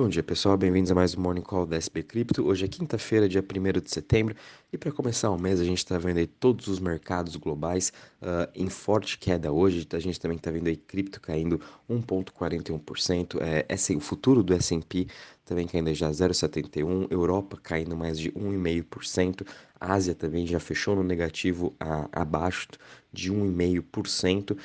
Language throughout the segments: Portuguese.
Bom dia pessoal, bem-vindos a mais um Morning Call da SB Cripto. Hoje é quinta-feira, dia 1 de setembro, e para começar o mês a gente está vendo aí todos os mercados globais uh, em forte queda hoje. A gente também está vendo aí cripto caindo 1,41%, é, é, o futuro do S&P também caindo já 0,71%, Europa caindo mais de 1,5%, Ásia também já fechou no negativo a, abaixo de 1,5%, uh,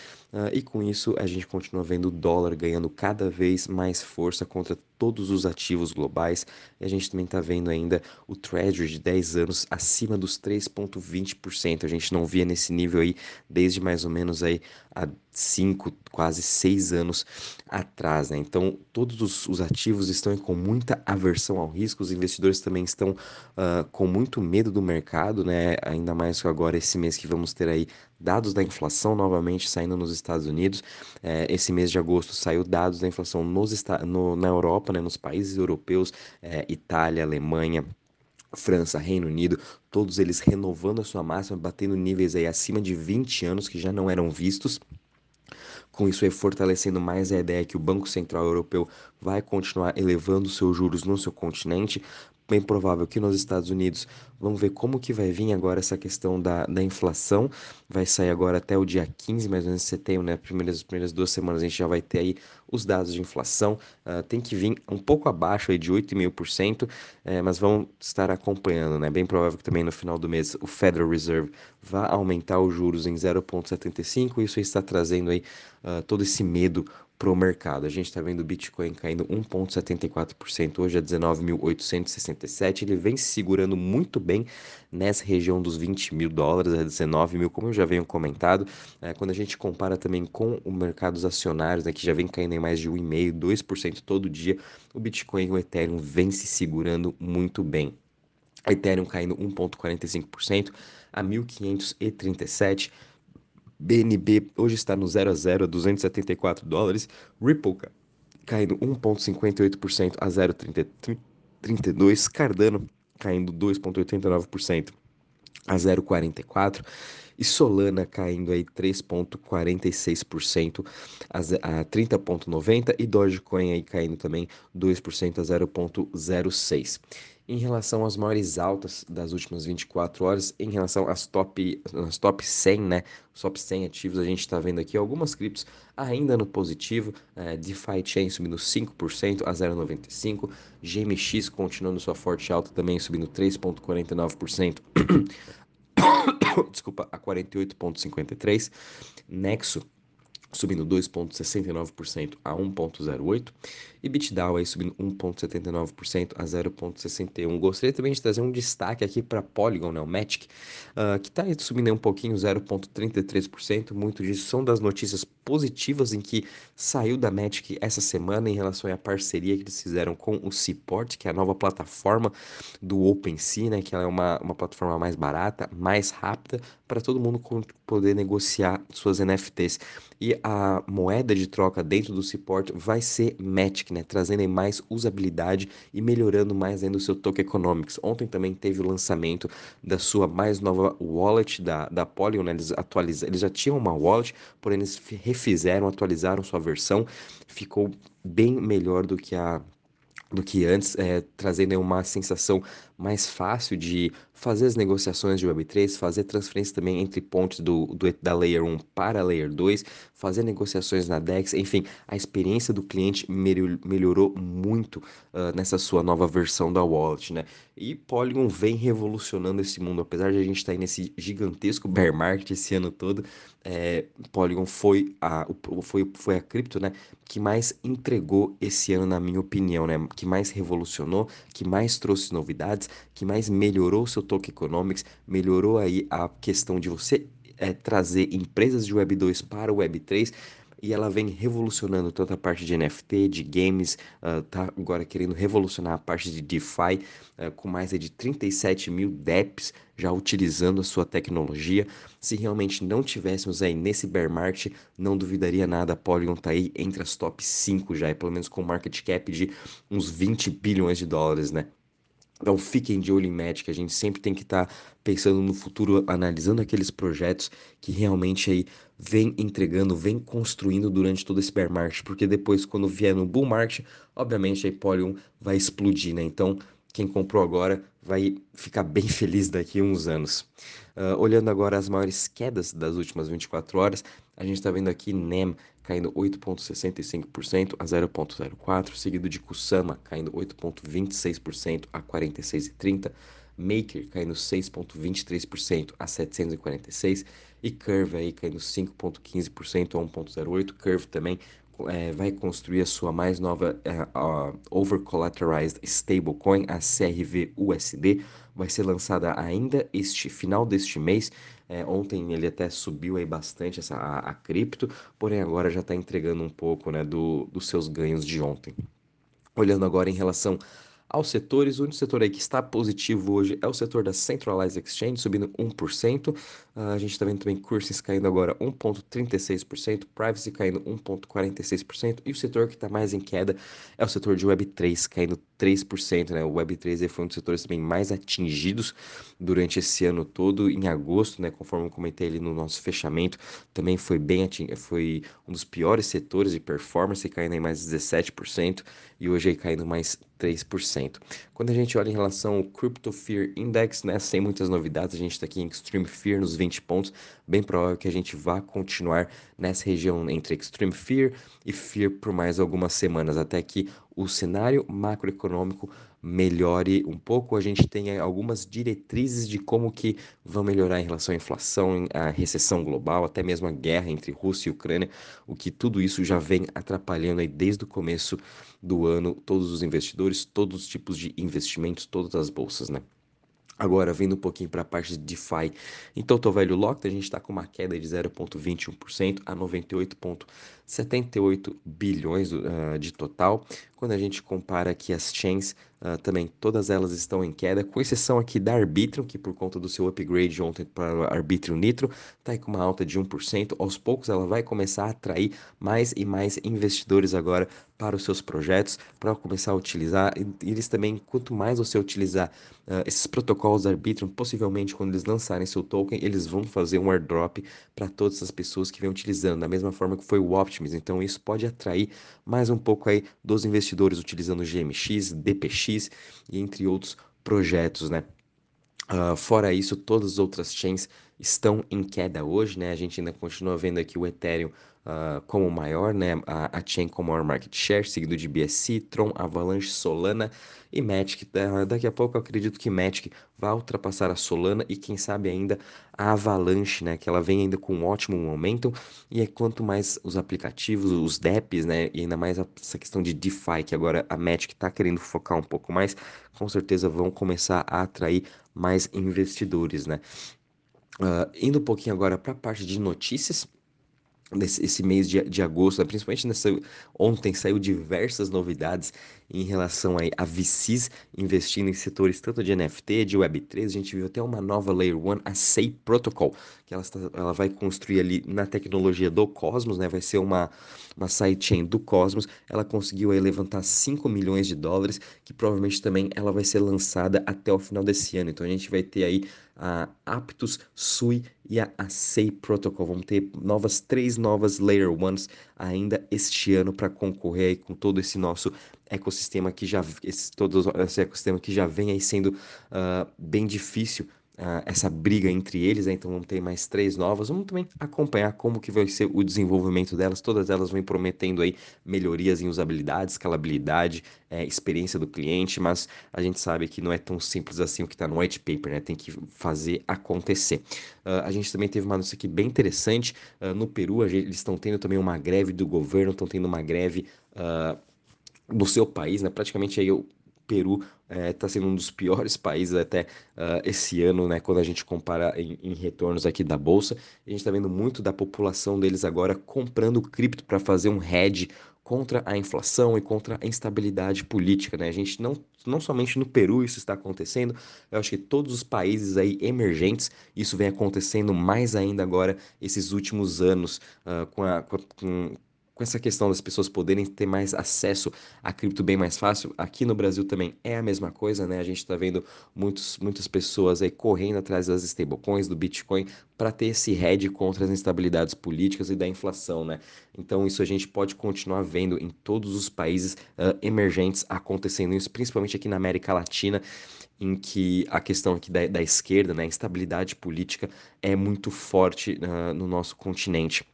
e com isso a gente continua vendo o dólar ganhando cada vez mais força contra todos os ativos globais, e a gente também está vendo ainda o Treasury de 10 anos acima dos 3,20%, a gente não via nesse nível aí desde mais ou menos aí há 5, quase 6 anos atrás, né? Então todos os, os, ativos estão com muita aversão ao risco, os investidores também estão uh, com muito medo do mercado, né? Ainda mais que agora esse mês que vamos ter aí dados da inflação novamente saindo nos Estados Unidos. É, esse mês de agosto saiu dados da inflação nos, no, na Europa, né, nos países europeus, é, Itália, Alemanha. França, Reino Unido, todos eles renovando a sua máxima, batendo níveis aí acima de 20 anos que já não eram vistos. Com isso, é fortalecendo mais a ideia que o Banco Central Europeu vai continuar elevando seus juros no seu continente, bem provável que nos Estados Unidos vamos ver como que vai vir agora essa questão da, da inflação. Vai sair agora até o dia 15, mais ou menos de setembro, né? Primeiras, primeiras duas semanas a gente já vai ter aí os dados de inflação. Uh, tem que vir um pouco abaixo aí de 8,5%, é, mas vamos estar acompanhando, né? Bem provável que também no final do mês o Federal Reserve vá aumentar os juros em 0,75. Isso está trazendo aí uh, todo esse medo para o mercado. A gente está vendo o Bitcoin caindo 1,74% hoje a 19.867. Ele vem se segurando muito bem nessa região dos 20 mil dólares, a 19 mil, como eu já venho comentado. É, quando a gente compara também com o mercado dos acionários, né, que já vem caindo em mais de 1,5%, 2% todo dia, o Bitcoin e o Ethereum vem se segurando muito bem. Ethereum caindo 1,45% a 1.537 BNB hoje está no 0 a 0 a 274 dólares. Ripple caindo 1,58% a 0,32. Cardano caindo 2,89% a 0,44 e Solana caindo aí 3,46% a 30,90 e Dogecoin aí caindo também 2% a 0,06 em relação às maiores altas das últimas 24 horas, em relação às top, às top 100, né? Os top 100 ativos, a gente está vendo aqui algumas criptos ainda no positivo, é, DeFi Chain subindo 5% a 0,95%, GMX continuando sua forte alta também subindo 3,49%. Desculpa, a 48,53%. Nexo subindo 2,69% a 1,08% e BitDAO aí subindo 1,79% a 0,61%. Gostaria também de trazer um destaque aqui para Polygon, né, o Matic, uh, que está subindo um pouquinho, 0,33%. Muito disso são das notícias positivas em que saiu da Matic essa semana em relação à parceria que eles fizeram com o Seaport, que é a nova plataforma do OpenSea, né, que ela é uma, uma plataforma mais barata, mais rápida, para todo mundo poder negociar suas NFTs. E a moeda de troca dentro do Seaport vai ser Matic, né? Trazendo mais usabilidade e melhorando mais ainda o seu token economics. Ontem também teve o lançamento da sua mais nova wallet da, da Polygon, né? Eles, atualizaram, eles já tinham uma wallet, porém eles refizeram, atualizaram sua versão. Ficou bem melhor do que a do que antes, é, trazendo uma sensação mais fácil de fazer as negociações de Web3, fazer transferência também entre pontos do, do, da Layer 1 para a Layer 2, fazer negociações na DEX, enfim, a experiência do cliente melhorou muito uh, nessa sua nova versão da wallet, né? E Polygon vem revolucionando esse mundo, apesar de a gente estar tá nesse gigantesco bear market esse ano todo, é, Polygon foi a, foi, foi a cripto, né, que mais entregou esse ano, na minha opinião, né, que mais revolucionou, que mais trouxe novidades, que mais melhorou seu token economics, melhorou aí a questão de você é, trazer empresas de Web 2 para o Web 3 e ela vem revolucionando toda a parte de NFT, de games, uh, tá agora querendo revolucionar a parte de DeFi, uh, com mais de 37 mil DEPs já utilizando a sua tecnologia. Se realmente não tivéssemos aí nesse bear market, não duvidaria nada, a Polygon tá aí entre as top 5 já, pelo menos com market cap de uns 20 bilhões de dólares, né? Então fiquem de olho em Magic, a gente sempre tem que estar tá pensando no futuro, analisando aqueles projetos que realmente aí vem entregando, vem construindo durante todo esse bear market, porque depois quando vier no bull market, obviamente a Hyperion vai explodir, né? Então quem comprou agora vai ficar bem feliz daqui a uns anos. Uh, olhando agora as maiores quedas das últimas 24 horas, a gente está vendo aqui NEM caindo 8,65% a 0,04%, seguido de Kusama caindo 8,26% a 46,30%, Maker caindo 6,23% a 746 e Curve aí caindo 5,15% a 1,08. Curve também é, vai construir a sua mais nova é, uh, Over Collateralized Stablecoin, a CRV-USD. Vai ser lançada ainda este final deste mês. É, ontem ele até subiu aí bastante essa, a, a cripto, porém agora já está entregando um pouco né, do, dos seus ganhos de ontem. Olhando agora em relação aos setores. O único setor aí que está positivo hoje é o setor da Centralized Exchange, subindo 1%. Uh, a gente está vendo também Curses caindo agora 1,36%, Privacy caindo 1,46%. E o setor que está mais em queda é o setor de Web3, caindo 3%. Né? O Web3 foi um dos setores também mais atingidos durante esse ano todo. Em agosto, né, conforme eu comentei ali no nosso fechamento, também foi bem ating... foi um dos piores setores de performance, caindo em mais 17%. E hoje aí caindo mais 3%. Quando a gente olha em relação ao Crypto Fear Index, né, sem muitas novidades, a gente está aqui em Extreme Fear nos 20 pontos, bem provável que a gente vá continuar nessa região entre Extreme Fear e Fear por mais algumas semanas, até que o cenário macroeconômico melhore um pouco, a gente tem algumas diretrizes de como que vão melhorar em relação à inflação, à recessão global, até mesmo a guerra entre Rússia e Ucrânia, o que tudo isso já vem atrapalhando aí desde o começo do ano todos os investidores, todos os tipos de investimentos, todas as bolsas, né? Agora, vindo um pouquinho para a parte de DeFi, então Total Value Locked, a gente está com uma queda de 0,21% a 98,78 bilhões uh, de total. Quando a gente compara aqui as chains, uh, também todas elas estão em queda, com exceção aqui da Arbitrum, que por conta do seu upgrade ontem para Arbitrum Nitro, está aí com uma alta de 1%. Aos poucos ela vai começar a atrair mais e mais investidores agora para os seus projetos, para começar a utilizar. E eles também, quanto mais você utilizar uh, esses protocolos Arbitrum, possivelmente quando eles lançarem seu token, eles vão fazer um airdrop para todas as pessoas que vêm utilizando, da mesma forma que foi o Então isso pode atrair mais um pouco aí dos investidores utilizando GMX, DPX e entre outros projetos, né? Uh, fora isso, todas as outras chains estão em queda hoje, né? A gente ainda continua vendo aqui o Ethereum uh, como maior, né? A, a chain com maior market share, seguido de BSC, Tron, Avalanche, Solana e Matic. Uh, daqui a pouco eu acredito que Matic vai ultrapassar a Solana e quem sabe ainda a Avalanche, né? Que ela vem ainda com um ótimo momento e é quanto mais os aplicativos, os DEPs, né? E ainda mais essa questão de DeFi, que agora a Matic está querendo focar um pouco mais, com certeza vão começar a atrair mais investidores, né? Uh, indo um pouquinho agora para a parte de notícias, desse esse mês de, de agosto, né? principalmente nessa ontem saiu diversas novidades em relação aí a VCs investindo em setores tanto de NFT, de Web3, a gente viu até uma nova Layer 1, a SEI Protocol, que ela, está, ela vai construir ali na tecnologia do Cosmos, né? Vai ser uma, uma sidechain do Cosmos. Ela conseguiu aí levantar 5 milhões de dólares, que provavelmente também ela vai ser lançada até o final desse ano. Então a gente vai ter aí a Aptus, Sui e a, a SEI Protocol. Vamos ter novas três novas Layer 1s ainda este ano para concorrer aí com todo esse nosso ecossistema que já esse, todo esse ecossistema que já vem aí sendo uh, bem difícil uh, essa briga entre eles, né? então vamos ter mais três novas, vamos também acompanhar como que vai ser o desenvolvimento delas, todas elas vão prometendo aí melhorias em usabilidade, escalabilidade, é, experiência do cliente, mas a gente sabe que não é tão simples assim o que está no white paper, né? tem que fazer acontecer. Uh, a gente também teve uma notícia aqui bem interessante, uh, no Peru gente, eles estão tendo também uma greve do governo, estão tendo uma greve... Uh, do seu país, né? Praticamente aí o Peru está é, sendo um dos piores países até uh, esse ano, né? Quando a gente compara em, em retornos aqui da bolsa, a gente está vendo muito da população deles agora comprando cripto para fazer um hedge contra a inflação e contra a instabilidade política, né? A gente não, não somente no Peru isso está acontecendo, eu acho que todos os países aí emergentes, isso vem acontecendo mais ainda agora esses últimos anos uh, com, a, com, com essa questão das pessoas poderem ter mais acesso a cripto bem mais fácil, aqui no Brasil também é a mesma coisa, né? A gente está vendo muitos, muitas pessoas aí correndo atrás das stablecoins, do Bitcoin, para ter esse hedge contra as instabilidades políticas e da inflação, né? Então isso a gente pode continuar vendo em todos os países uh, emergentes acontecendo isso, principalmente aqui na América Latina em que a questão aqui da, da esquerda, né, a instabilidade política é muito forte uh, no nosso continente.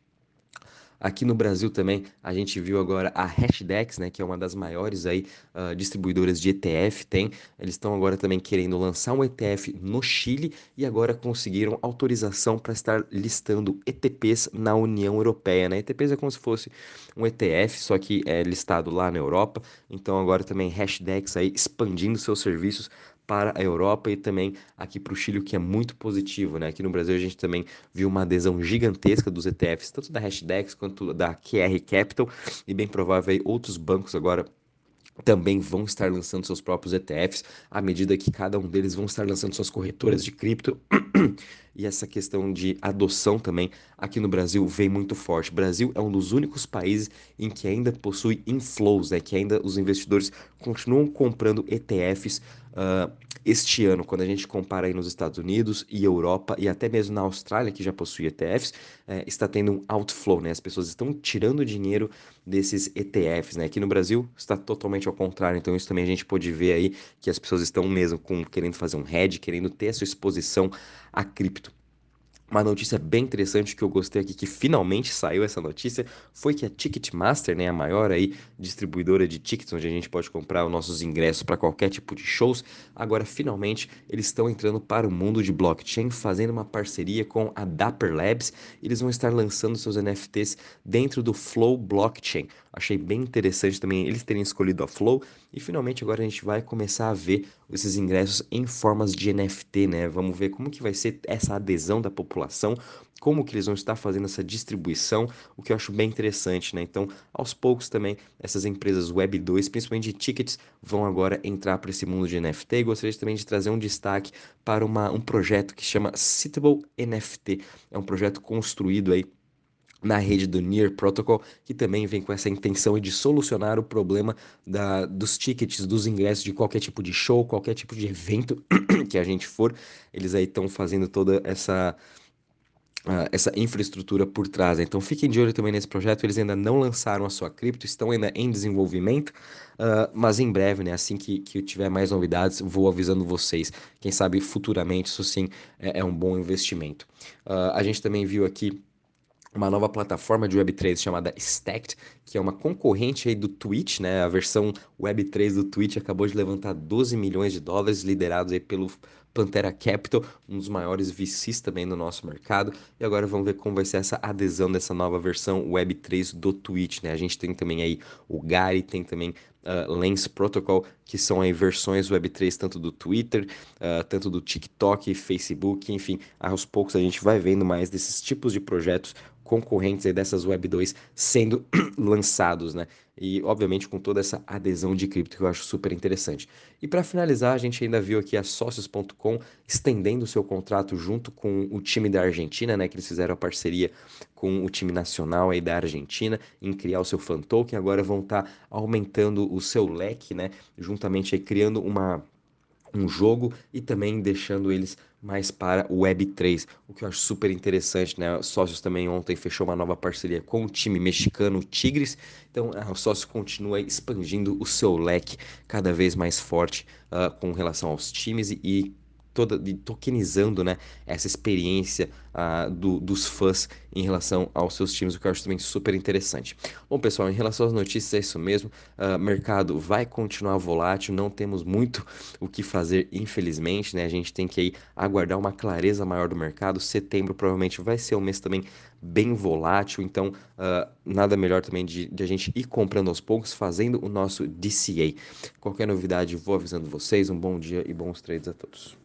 Aqui no Brasil também a gente viu agora a Hashdex, né, que é uma das maiores aí uh, distribuidoras de ETF, tem. Eles estão agora também querendo lançar um ETF no Chile e agora conseguiram autorização para estar listando ETPs na União Europeia, né? ETPs é como se fosse um ETF, só que é listado lá na Europa. Então agora também Hashdex aí expandindo seus serviços para a Europa e também aqui para o Chile, o que é muito positivo, né? Aqui no Brasil a gente também viu uma adesão gigantesca dos ETFs, tanto da Hashdex quanto da QR Capital, e bem provável aí outros bancos agora também vão estar lançando seus próprios ETFs à medida que cada um deles vão estar lançando suas corretoras de cripto. E essa questão de adoção também aqui no Brasil vem muito forte. O Brasil é um dos únicos países em que ainda possui inflows, né? que ainda os investidores continuam comprando ETFs uh, este ano, quando a gente compara aí nos Estados Unidos e Europa e até mesmo na Austrália, que já possui ETFs, é, está tendo um outflow, né? As pessoas estão tirando dinheiro desses ETFs, né? Aqui no Brasil está totalmente ao contrário, então isso também a gente pode ver aí que as pessoas estão mesmo com, querendo fazer um hedge, querendo ter a sua exposição a cripto. Uma notícia bem interessante que eu gostei aqui, que finalmente saiu essa notícia, foi que a Ticketmaster, né, a maior aí distribuidora de tickets, onde a gente pode comprar os nossos ingressos para qualquer tipo de shows, agora finalmente eles estão entrando para o mundo de blockchain, fazendo uma parceria com a Dapper Labs. Eles vão estar lançando seus NFTs dentro do Flow Blockchain. Achei bem interessante também eles terem escolhido a Flow e finalmente agora a gente vai começar a ver esses ingressos em formas de NFT, né? Vamos ver como que vai ser essa adesão da população, como que eles vão estar fazendo essa distribuição, o que eu acho bem interessante, né? Então, aos poucos também essas empresas Web 2, principalmente de tickets, vão agora entrar para esse mundo de NFT. Gostaria também de trazer um destaque para uma, um projeto que chama Citable NFT. É um projeto construído aí na rede do Near Protocol, que também vem com essa intenção de solucionar o problema da, dos tickets, dos ingressos de qualquer tipo de show, qualquer tipo de evento que a gente for. Eles aí estão fazendo toda essa Uh, essa infraestrutura por trás. Então fiquem de olho também nesse projeto. Eles ainda não lançaram a sua cripto, estão ainda em desenvolvimento, uh, mas em breve, né, assim que, que eu tiver mais novidades, vou avisando vocês. Quem sabe futuramente isso sim é, é um bom investimento. Uh, a gente também viu aqui uma nova plataforma de Web3 chamada Stacked, que é uma concorrente aí do Twitch, né? A versão Web3 do Twitch acabou de levantar 12 milhões de dólares, liderados aí pelo Pantera Capital, um dos maiores VCs também no nosso mercado. E agora vamos ver como vai ser essa adesão dessa nova versão Web3 do Twitch, né? A gente tem também aí o Gary, tem também uh, Lens Protocol, que são aí versões Web3 tanto do Twitter, uh, tanto do TikTok, Facebook, enfim, aos poucos a gente vai vendo mais desses tipos de projetos concorrentes aí dessas Web 2 sendo lançados, né? E obviamente com toda essa adesão de cripto que eu acho super interessante. E para finalizar, a gente ainda viu aqui a Socios.com estendendo o seu contrato junto com o time da Argentina, né? Que eles fizeram a parceria com o time nacional aí da Argentina em criar o seu fan token. Agora vão estar tá aumentando o seu leque, né? Juntamente aí criando uma um jogo e também deixando eles mais para o Web3, o que eu acho super interessante, né? Sócios também ontem fechou uma nova parceria com o time mexicano Tigres, então o Sócio continua expandindo o seu leque cada vez mais forte uh, com relação aos times e, e toda de tokenizando né, essa experiência uh, do, dos fãs em relação aos seus times, o que eu acho também super interessante. Bom, pessoal, em relação às notícias, é isso mesmo. Uh, mercado vai continuar volátil, não temos muito o que fazer, infelizmente. Né? A gente tem que aí aguardar uma clareza maior do mercado. Setembro provavelmente vai ser um mês também bem volátil, então uh, nada melhor também de, de, a gente ir comprando aos poucos, fazendo o nosso DCA. Qualquer novidade, vou avisando vocês. Um bom dia e bons trades a todos.